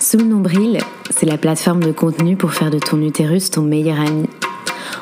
Sous le nombril, c'est la plateforme de contenu pour faire de ton utérus ton meilleur ami.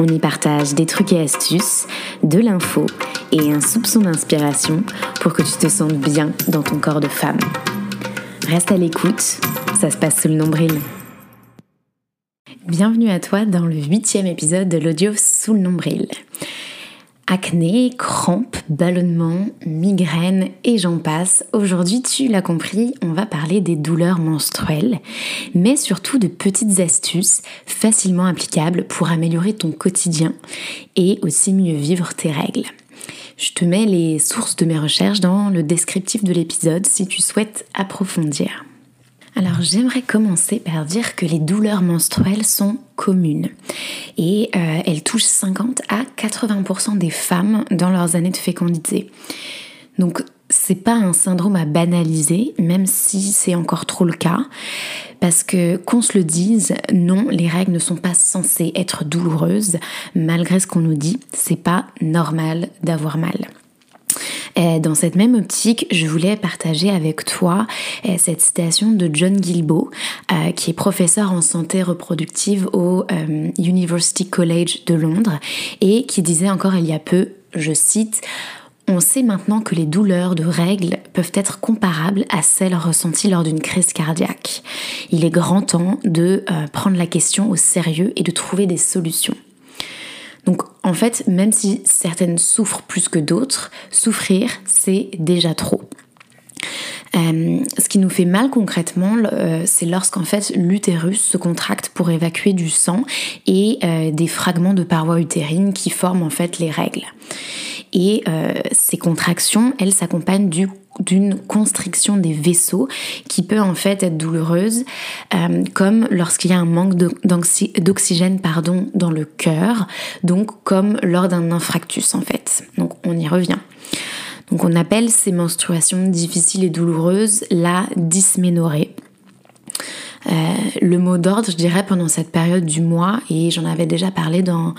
On y partage des trucs et astuces, de l'info et un soupçon d'inspiration pour que tu te sentes bien dans ton corps de femme. Reste à l'écoute, ça se passe sous le nombril. Bienvenue à toi dans le huitième épisode de l'audio sous le nombril. Acné, crampes, ballonnements, migraines et j'en passe. Aujourd'hui, tu l'as compris, on va parler des douleurs menstruelles, mais surtout de petites astuces facilement applicables pour améliorer ton quotidien et aussi mieux vivre tes règles. Je te mets les sources de mes recherches dans le descriptif de l'épisode si tu souhaites approfondir. Alors j'aimerais commencer par dire que les douleurs menstruelles sont communes et euh, elles touchent 50 à 80% des femmes dans leurs années de fécondité. Donc c'est pas un syndrome à banaliser, même si c'est encore trop le cas, parce que qu'on se le dise, non, les règles ne sont pas censées être douloureuses, malgré ce qu'on nous dit, c'est pas normal d'avoir mal. Dans cette même optique, je voulais partager avec toi euh, cette citation de John Gilbo, euh, qui est professeur en santé reproductive au euh, University College de Londres, et qui disait encore il y a peu, je cite, on sait maintenant que les douleurs de règles peuvent être comparables à celles ressenties lors d'une crise cardiaque. Il est grand temps de prendre la question au sérieux et de trouver des solutions. Donc en fait, même si certaines souffrent plus que d'autres, souffrir, c'est déjà trop. Euh, ce qui nous fait mal concrètement, euh, c'est lorsqu'en fait l'utérus se contracte pour évacuer du sang et euh, des fragments de parois utérines qui forment en fait les règles. Et ces contractions, elles s'accompagnent du d'une constriction des vaisseaux qui peut en fait être douloureuse, euh, comme lorsqu'il y a un manque d'oxygène pardon dans le cœur, donc comme lors d'un infarctus en fait. Donc on y revient. Donc on appelle ces menstruations difficiles et douloureuses la dysménorrhée. Euh, le mot d'ordre, je dirais, pendant cette période du mois, et j'en avais déjà parlé dans,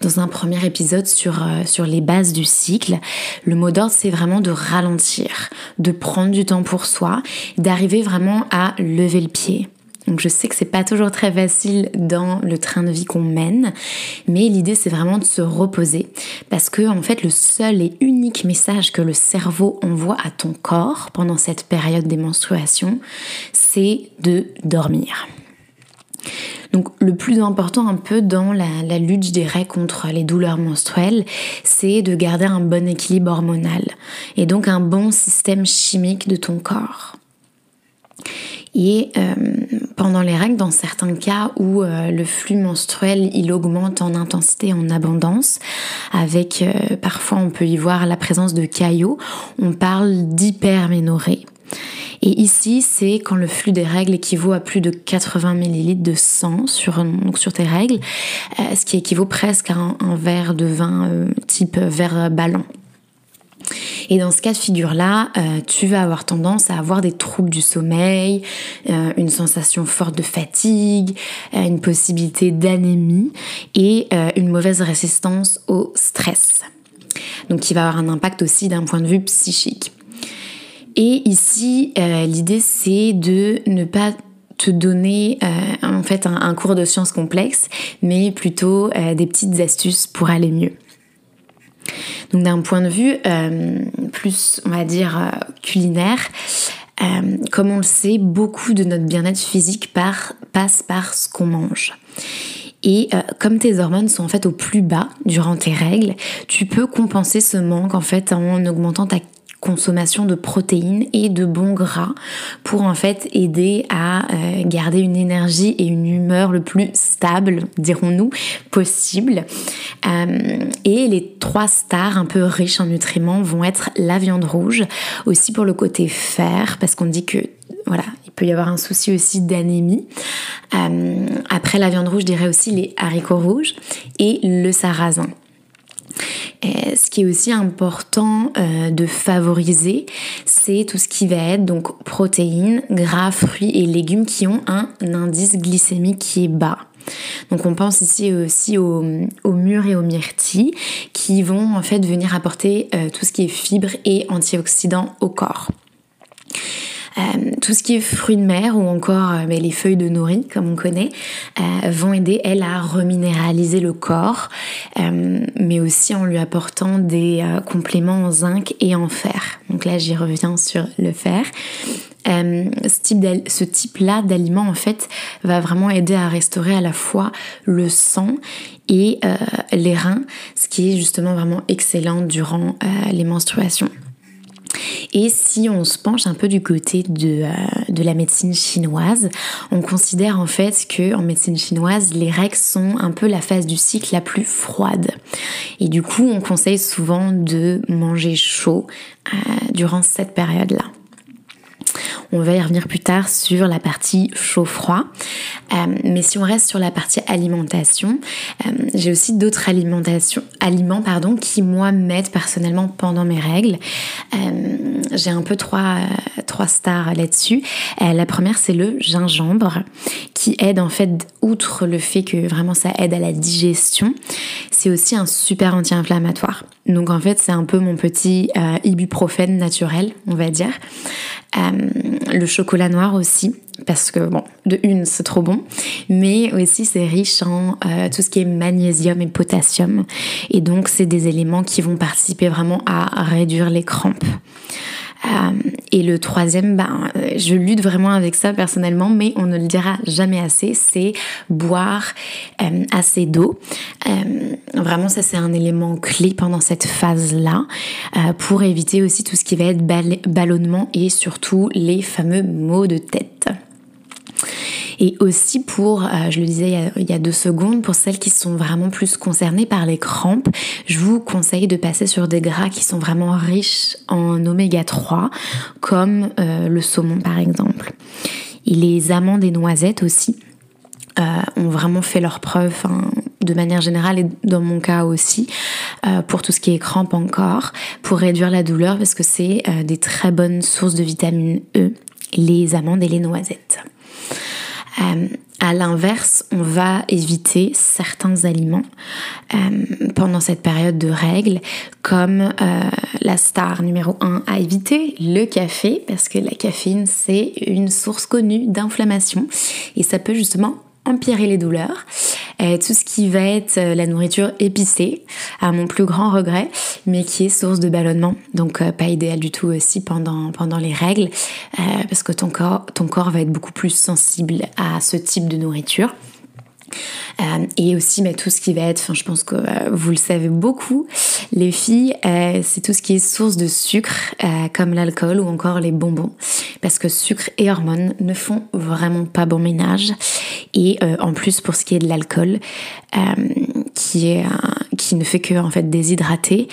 dans un premier épisode sur, euh, sur les bases du cycle, le mot d'ordre, c'est vraiment de ralentir, de prendre du temps pour soi, d'arriver vraiment à lever le pied. Donc je sais que c'est pas toujours très facile dans le train de vie qu'on mène, mais l'idée c'est vraiment de se reposer parce que en fait le seul et unique message que le cerveau envoie à ton corps pendant cette période des menstruations, c'est de dormir. Donc le plus important un peu dans la, lutte, je dirais, contre les douleurs menstruelles, c'est de garder un bon équilibre hormonal et donc un bon système chimique de ton corps. Euh, pendant les règles, dans certains cas où euh, le flux menstruel il augmente en intensité, en abondance, avec euh, parfois on peut y voir la présence de caillots, on parle d'hyperménorrhée. Et ici, c'est quand le flux des règles équivaut à plus de 80 ml de sang sur, sur tes règles, ce qui équivaut presque à un verre de vin type verre ballon. Et dans ce cas de figure-là, euh, tu vas avoir tendance à avoir des troubles du sommeil, euh, une sensation forte de fatigue, euh, une possibilité d'anémie et une mauvaise résistance au stress. Donc qui va avoir un impact aussi d'un point de vue psychique. Et ici, l'idée c'est de ne pas te donner en fait un, cours de sciences complexes, mais plutôt des petites astuces pour aller mieux. Donc d'un point de vue euh, plus, on va dire, euh, culinaire, euh, comme on le sait, beaucoup de notre bien-être physique passe par ce qu'on mange. Et comme tes hormones sont en fait au plus bas durant tes règles, tu peux compenser ce manque en fait en augmentant ta consommation de protéines et de bons gras pour en fait aider à euh, garder une énergie et une humeur le plus stable, dirons-nous, possible. Euh, et les trois stars un peu riches en nutriments vont être la viande rouge, aussi pour le côté fer, parce qu'on dit que voilà, il peut y avoir un souci aussi d'anémie. Euh, après la viande rouge, je dirais aussi les haricots rouges et le sarrasin qui est aussi important euh, de favoriser, c'est tout ce qui va être donc protéines, gras, fruits et légumes qui ont un indice glycémique qui est bas. Donc on pense ici aussi aux, mûres et aux myrtilles qui vont en fait venir apporter euh, tout ce qui est fibres et antioxydants au corps. Tout ce qui est fruits de mer ou encore mais les feuilles de nori, comme on connaît, vont aider, elle, à reminéraliser le corps, mais aussi en lui apportant des compléments en zinc et en fer. Donc là, j'y reviens sur le fer. Euh, ce type-là d'aliments en fait va vraiment aider à restaurer à la fois le sang et euh, les reins, ce qui est justement vraiment excellent durant euh, les menstruations. Et si on se penche un peu du côté de, de, la médecine chinoise, on considère en fait que en médecine chinoise, les règles sont un peu la phase du cycle la plus froide. Et du coup, on conseille souvent de manger chaud durant cette période-là. On va y revenir plus tard sur la partie chaud-froid. Euh, mais si on reste sur la partie alimentation, euh, j'ai aussi d'autres aliments pardon, qui moi m'aident personnellement pendant mes règles. Euh, j'ai un peu trois, trois stars là-dessus. la première c'est le gingembre qui aide en fait, outre le fait que vraiment ça aide à la digestion, c'est aussi un super anti-inflammatoire. Donc en fait c'est un peu mon petit ibuprofène naturel, on va dire. Le chocolat noir aussi, parce que bon, de une, c'est trop bon, mais aussi c'est riche en euh, tout ce qui est magnésium et potassium, et donc c'est des éléments qui vont participer vraiment à réduire les crampes. Euh, et le troisième, ben, je lutte vraiment avec ça personnellement, mais on ne le dira jamais assez, c'est boire euh, assez d'eau. vraiment, ça c'est un élément clé pendant cette phase-là, pour éviter aussi tout ce qui va être ballonnement et surtout les fameux maux de tête. Et aussi pour, euh, je le disais il y, a, deux secondes, pour celles qui sont vraiment plus concernées par les crampes, je vous conseille de passer sur des gras qui sont vraiment riches en oméga 3, comme euh, le saumon par exemple. Les amandes et noisettes aussi. Euh, ont vraiment fait leur preuve hein, de manière générale et dans mon cas aussi pour tout ce qui est crampes encore pour réduire la douleur parce que c'est des très bonnes sources de vitamine E les amandes et les noisettes. Euh, à l'inverse, on va éviter certains aliments euh, pendant cette période de règles, comme euh, la star numéro 1 à éviter, le café, parce que la caféine, c'est une source connue d'inflammation et ça peut justement empirer les douleurs. Euh, tout ce qui va être euh, la nourriture épicée, à mon plus grand regret, mais qui est source de ballonnement. Donc euh, pas idéal du tout aussi pendant, les règles, parce que ton corps, ton corps va être beaucoup plus sensible à ce type de nourriture. Euh, et aussi mais tout ce qui va être, enfin, je pense que euh, vous le savez beaucoup, les filles, euh, c'est tout ce qui est source de sucre, comme l'alcool ou encore les bonbons, parce que sucre et hormones ne font vraiment pas bon ménage. Et en plus pour ce qui est de l'alcool, qui ne fait que en fait déshydrater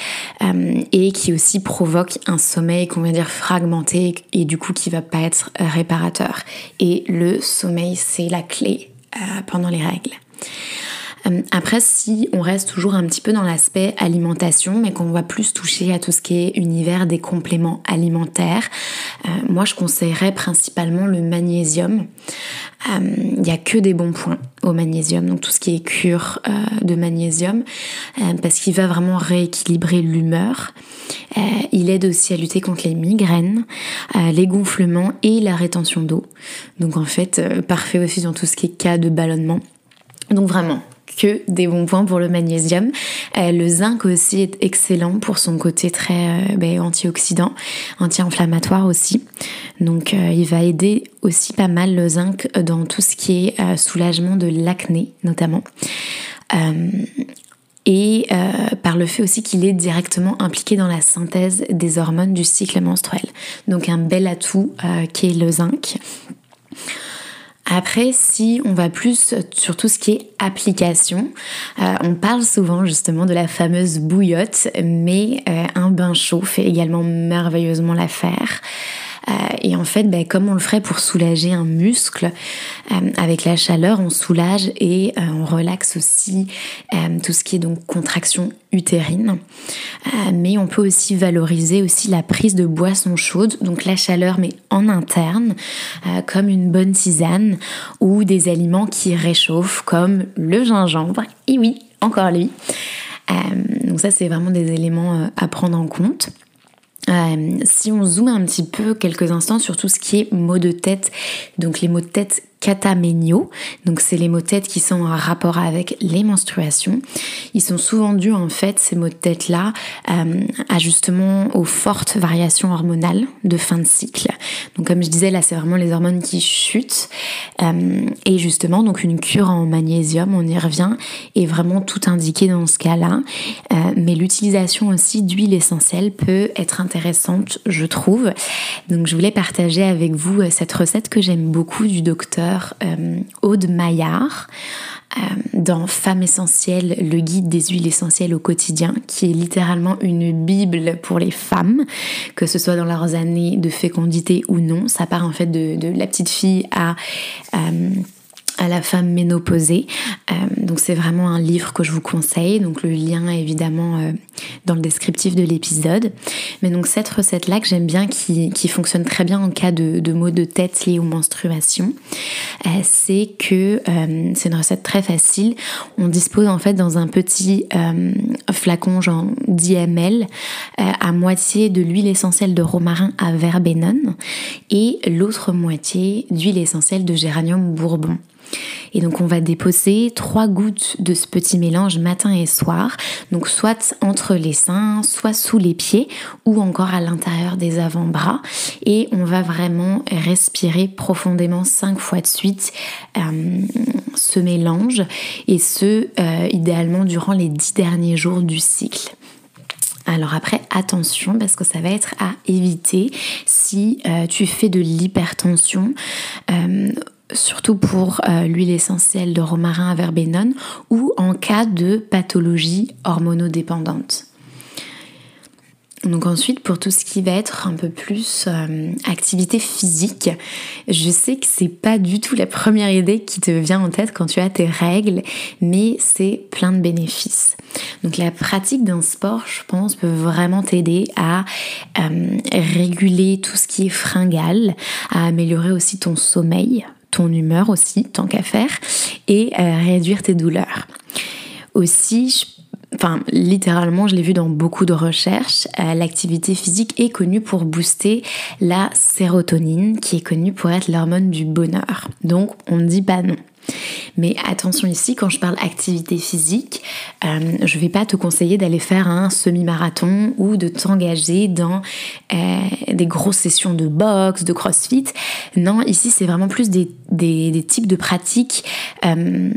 et qui aussi provoque un sommeil qu'on va dire fragmenté et du coup qui va pas être réparateur. Et le sommeil c'est la clé pendant les règles. Euh, après, si on reste toujours un petit peu dans l'aspect alimentation, mais qu'on va plus toucher à tout ce qui est univers des compléments alimentaires, euh, moi je conseillerais principalement le magnésium. Il n'y a que des bons points au magnésium, donc tout ce qui est cure de magnésium, parce qu'il va vraiment rééquilibrer l'humeur. il aide aussi à lutter contre les migraines, les gonflements et la rétention d'eau. Donc en fait, parfait aussi dans tout ce qui est cas de ballonnement. Donc vraiment, que des bons points pour le magnésium. Euh, le zinc aussi est excellent pour son côté très euh, ben, antioxydant, anti-inflammatoire aussi. Donc euh, il va aider aussi pas mal le zinc dans tout ce qui est soulagement de l'acné notamment. et par le fait aussi qu'il est directement impliqué dans la synthèse des hormones du cycle menstruel. Donc un bel atout qui est le zinc. Après, si on va plus sur tout ce qui est application, euh, on parle souvent justement de la fameuse bouillotte, mais euh, un bain chaud fait également merveilleusement l'affaire. Euh, et en fait, ben, comme on le ferait pour soulager un muscle, euh, avec la chaleur, on soulage et euh, on relaxe aussi tout ce qui est donc contraction utérine. mais on peut aussi valoriser aussi la prise de boissons chaudes, donc la chaleur mais en interne, comme une bonne tisane ou des aliments qui réchauffent comme le gingembre. Et oui, encore lui. donc ça c'est vraiment des éléments à prendre en compte. Si on zoome un petit peu quelques instants sur tout ce qui est maux de tête, donc les maux de tête cataméniaux. Donc c'est les maux de tête qui sont en rapport avec les menstruations. Ils sont souvent dus en fait ces maux de tête là euh, à justement aux fortes variations hormonales de fin de cycle. Donc comme je disais là c'est vraiment les hormones qui chutent euh, et justement donc une cure en magnésium on y revient est vraiment tout indiqué dans ce cas-là. Euh, mais l'utilisation aussi d'huile essentielle peut être intéressante je trouve. Donc je voulais partager avec vous cette recette que j'aime beaucoup du docteur euh, Aude Maillard euh, dans Femme essentielle, le guide des huiles essentielles au quotidien, qui est littéralement une bible pour les femmes, que ce soit dans leurs années de fécondité ou non. Ça part en fait de, la petite fille à... Euh, à la femme ménopausée. Euh, donc c'est vraiment un livre que je vous conseille. Donc le lien est évidemment euh, dans le descriptif de l'épisode. Mais donc cette recette-là que j'aime bien, qui, fonctionne très bien en cas de, maux de tête liés aux menstruations, euh, c'est que c'est une recette très facile. On dispose en fait dans un petit flacon genre 10 ml à moitié de l'huile essentielle de romarin à verbenone et l'autre moitié d'huile essentielle de géranium bourbon. Et donc on va déposer trois gouttes de ce petit mélange matin et soir, donc soit entre les seins, soit sous les pieds ou encore à l'intérieur des avant-bras. Et on va vraiment respirer profondément cinq fois de suite euh, ce mélange et ce euh, idéalement durant les dix derniers jours du cycle. Alors après, attention parce que ça va être à éviter si euh, tu fais de l'hypertension surtout pour euh, l'huile essentielle de romarin à verbenone ou en cas de pathologie hormonodépendante. Donc ensuite pour tout ce qui va être un peu plus euh, activité physique, je sais que c'est pas du tout la première idée qui te vient en tête quand tu as tes règles, mais c'est plein de bénéfices. Donc la pratique d'un sport, je pense, peut vraiment t'aider à euh, réguler tout ce qui est fringal, à améliorer aussi ton sommeil ton humeur aussi, tant qu'à faire, et euh, réduire tes douleurs. Aussi, enfin littéralement, je l'ai vu dans beaucoup de recherches, euh, l'activité physique est connue pour booster la sérotonine, qui est connue pour être l'hormone du bonheur. Donc on ne dit pas non. Mais attention ici, quand je parle activité physique, euh, je ne vais pas te conseiller d'aller faire un semi-marathon ou de t'engager dans euh, des grosses sessions de boxe, de crossfit. Non, ici c'est vraiment plus des, types de pratiques. Euh,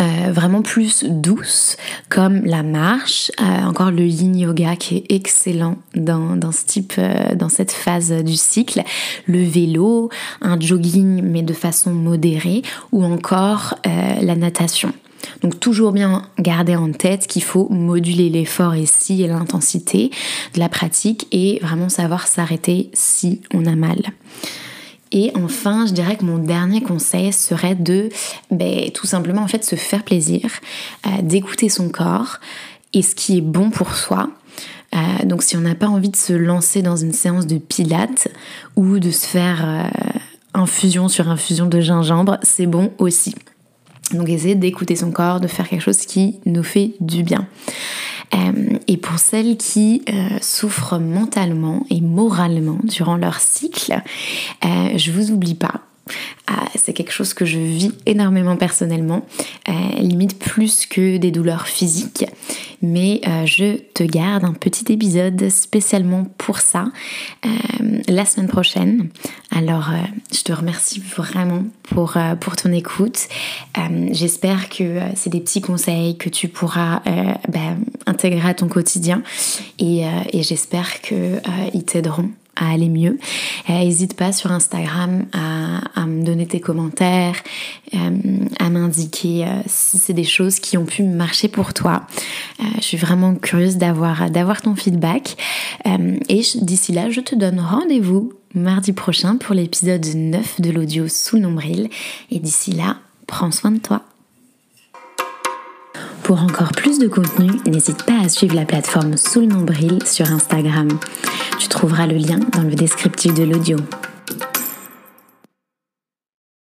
euh, vraiment plus douce comme la marche, euh, encore le yin yoga qui est excellent dans, dans ce type, euh, dans cette phase du cycle, le vélo, un jogging mais de façon modérée, ou encore la natation. Donc toujours bien garder en tête qu'il faut moduler l'effort ici et l'intensité de la pratique et vraiment savoir s'arrêter si on a mal. Et enfin, je dirais que mon dernier conseil serait de ben, tout simplement en fait se faire plaisir, euh, d'écouter son corps et ce qui est bon pour soi. Euh, donc si on n'a pas envie de se lancer dans une séance de pilates ou de se faire euh, infusion sur infusion de gingembre, c'est bon aussi. Donc essayer d'écouter son corps, de faire quelque chose qui nous fait du bien. Euh, et pour celles qui euh, souffrent mentalement et moralement durant leur cycle, euh, je vous oublie pas. Ah, c'est quelque chose que je vis énormément personnellement, limite plus que des douleurs physiques. Mais je te garde un petit épisode spécialement pour ça la semaine prochaine. Alors je te remercie vraiment pour, ton écoute. J'espère que c'est des petits conseils que tu pourras ben, intégrer à ton quotidien et, euh, j'espère qu'ils euh, t'aideront à aller mieux. N'hésite pas sur Instagram à, me donner tes commentaires, euh, à m'indiquer si c'est des choses qui ont pu marcher pour toi. je suis vraiment curieuse d'avoir, ton feedback. et d'ici là, je te donne rendez-vous mardi prochain pour l'épisode 9 de l'audio sous nombril. Et d'ici là, prends soin de toi. Pour encore plus de contenu, n'hésite pas à suivre la plateforme Sous nombril sur Instagram. Tu trouveras le lien dans le descriptif de l'audio.